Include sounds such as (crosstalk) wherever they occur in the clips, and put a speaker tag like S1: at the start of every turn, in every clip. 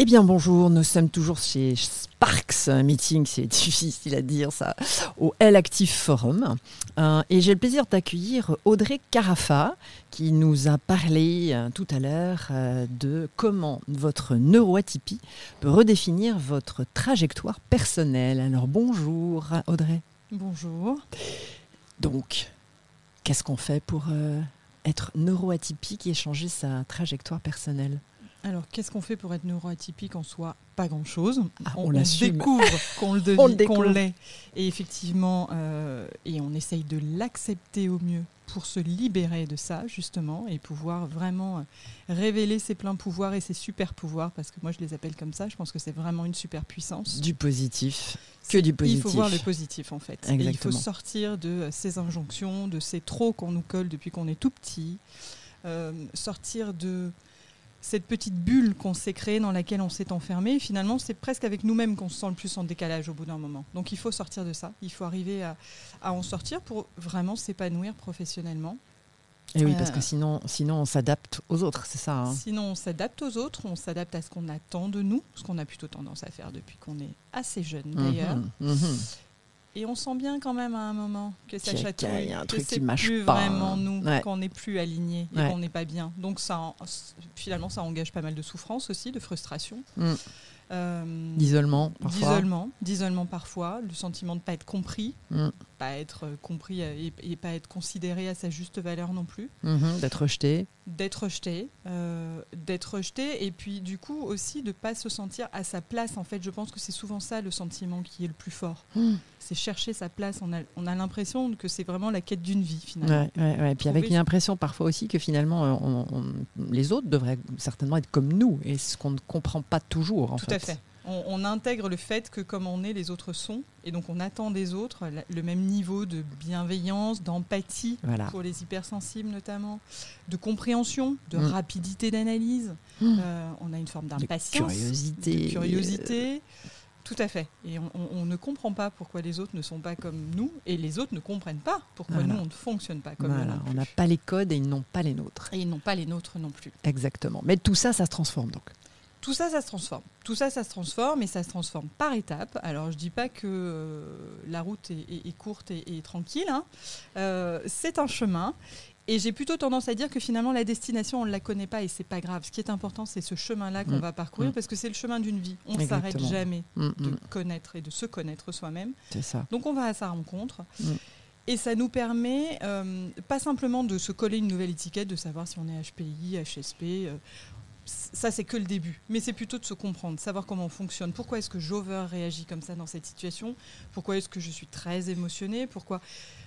S1: Eh bien bonjour, nous sommes toujours chez Sparks Meeting, c'est (laughs) difficile à dire ça, au L Active Forum. Euh, et j'ai le plaisir d'accueillir Audrey Carafa qui nous a parlé euh, tout à l'heure euh, de comment votre neuroatypie peut redéfinir votre trajectoire personnelle. Alors bonjour Audrey.
S2: Bonjour.
S1: Donc, qu'est-ce qu'on fait pour être neuroatypique et changer sa trajectoire personnelle?
S2: Alors, qu'est-ce qu'on fait pour être neuroatypique en soi? Pas grand-chose.
S1: Ah,
S2: on,
S1: on
S2: découvre qu'on le (laughs) devient, qu'on l'est. Et effectivement, euh, et on essaye de l'accepter au mieux pour se libérer de ça, justement, et pouvoir vraiment euh, révéler ses pleins pouvoirs et ses super pouvoirs, parce que moi je les appelle comme ça, je pense que c'est vraiment une super puissance.
S1: Du positif, que du positif.
S2: Il faut voir le positif en fait. Et il faut sortir de ces injonctions, de ces trop qu'on nous colle depuis qu'on est tout petit, euh, sortir de cette petite bulle qu'on s'est créée dans laquelle on s'est enfermé. Finalement, c'est presque avec nous-mêmes qu'on se sent le plus en décalage au bout d'un moment. Donc il faut sortir de ça. Il faut arriver à, en sortir pour vraiment s'épanouir professionnellement.
S1: Et oui, parce que euh, sinon, sinon on s'adapte aux autres, c'est ça. Hein.
S2: sinon, on s'adapte aux autres, on s'adapte à ce qu'on attend de nous, ce qu'on a plutôt tendance à faire depuis qu'on est assez jeune mhm, d'ailleurs. Mhm. Et on sent bien quand même à un moment que ça chatouille, que c'est plus vraiment nous, qu'on n'est plus aligné et qu'on n'est pas bien. Donc ça, finalement, ça engage pas mal de souffrance aussi, de frustration.
S1: Mm. Euh, d'isolement parfois.
S2: D'isolement, d'isolement parfois, le sentiment de ne pas être compris, mm. pas être compris et, et, pas être considéré à sa juste valeur non plus.
S1: Mm-hmm. d'être rejeté.
S2: D'être rejeté, euh, d'être rejeté et puis du coup aussi de ne pas se sentir à sa place. En fait, je pense que c'est souvent ça le sentiment qui est le plus fort. Mm. C'est chercher sa place. On a, on a l'impression que c'est vraiment la quête d'une vie finalement.
S1: Ouais, Et puis avec l'impression parfois aussi que finalement euh, on, les autres devraient certainement être comme nous et ce qu'on ne comprend pas toujours. En
S2: Tout à fait on, intègre le fait que comme on est, les autres sont, et donc on attend des autres le même niveau de bienveillance, d'empathie pour les hypersensibles notamment, de compréhension, de mm. rapidité d'analyse. Mm. Euh, on a une forme d'impatience,
S1: de
S2: curiosité. Tout à fait. Et on, ne comprend pas pourquoi les autres ne sont pas comme nous, et les autres ne comprennent pas pourquoi nous, on ne fonctionne pas comme
S1: voilà. On n'a pas les codes et ils n'ont pas les nôtres.
S2: Et ils n'ont pas les nôtres non plus.
S1: Exactement. Mais tout ça, ça se transforme donc.
S2: Tout ça, ça se transforme. Tout ça, ça se transforme et ça se transforme par étapes. Alors, je ne dis pas que euh, la route est, courte et, tranquille. Hein. Euh, c'est un chemin. Et j'ai plutôt tendance à dire que finalement, la destination, on ne la connaît pas et c'est pas grave. Ce qui est important, c'est ce chemin-là qu'on mm. va parcourir mm. parce que c'est le chemin d'une vie. On ne s'arrête jamais mm, de connaître et de se connaître soi-même.
S1: C'est ça.
S2: Donc, on va à sa rencontre. Et ça nous permet euh, pas simplement de se coller une nouvelle étiquette, de savoir si on est HPI, HSP ça c'est que le début, mais c'est plutôt de se comprendre, savoir comment on fonctionne, pourquoi est-ce que j'over réagis comme ça dans cette situation, pourquoi est-ce que je suis très émotionnée, pourquoi?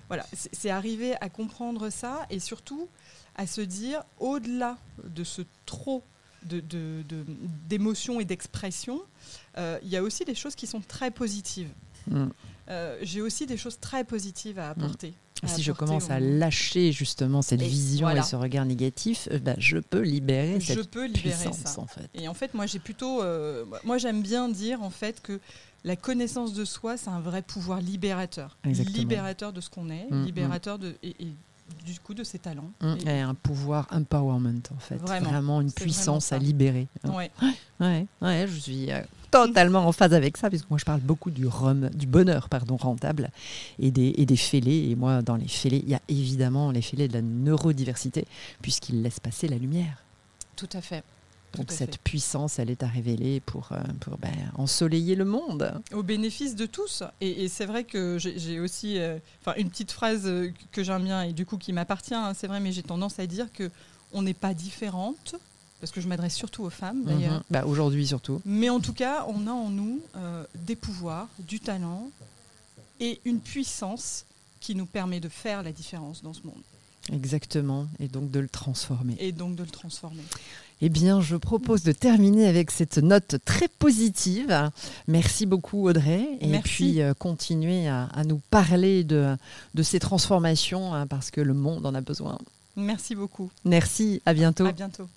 S2: Voilà, c'est arriver à comprendre ça et surtout à se dire au-delà de ce trop d'émotions de, de, et d'expressions, euh, il y a aussi des choses qui sont très positives. Mm. Euh, j'ai aussi des choses très positives à apporter.
S1: Ah, si je commence à lâcher justement cette vision et ce regard négatif, euh, bah, je peux libérer je cette peux libérer puissance ça. en fait.
S2: Et en fait, moi j'ai plutôt, euh, moi j'aime bien dire en fait que la connaissance de soi, c'est un vrai pouvoir libérateur, libérateur de ce qu'on est, mm, mm. libérateur de et, du coup de ses talents.
S1: Mm, et, un pouvoir empowerment en fait, vraiment, une puissance à libérer.
S2: Ouais.
S1: Ouais, ouais, je suis euh, totalement en phase avec ça, puisque moi je parle beaucoup du, rhum, du bonheur pardon, rentable et des, et des fêlés. Et moi, dans les fêlés, il y a évidemment les fêlés de la neurodiversité, puisqu'ils laissent passer la lumière.
S2: Tout à fait.
S1: Donc cette puissance, elle est à révéler pour, euh, pour ben, ensoleiller le monde.
S2: Au bénéfice de tous. Et, c'est vrai que j'ai aussi euh, une petite phrase que j'aime bien et du coup qui m'appartient, hein, c'est vrai, mais j'ai tendance à dire que on n'est pas différente, parce que je m'adresse surtout aux femmes d'ailleurs. Mhm.
S1: Bah, Aujourd'hui surtout.
S2: Mais en tout cas, on a en nous euh, des pouvoirs, du talent et une puissance qui nous permet de faire la différence dans ce monde.
S1: Exactement, et donc de le transformer.
S2: Et donc de le transformer.
S1: Eh bien, je propose de terminer avec cette note très positive. Merci beaucoup Audrey. Et puis, euh, continuer à, nous parler de, de ces transformations, hein, parce que le monde en a besoin.
S2: Merci beaucoup.
S1: Merci, à bientôt.
S2: À bientôt.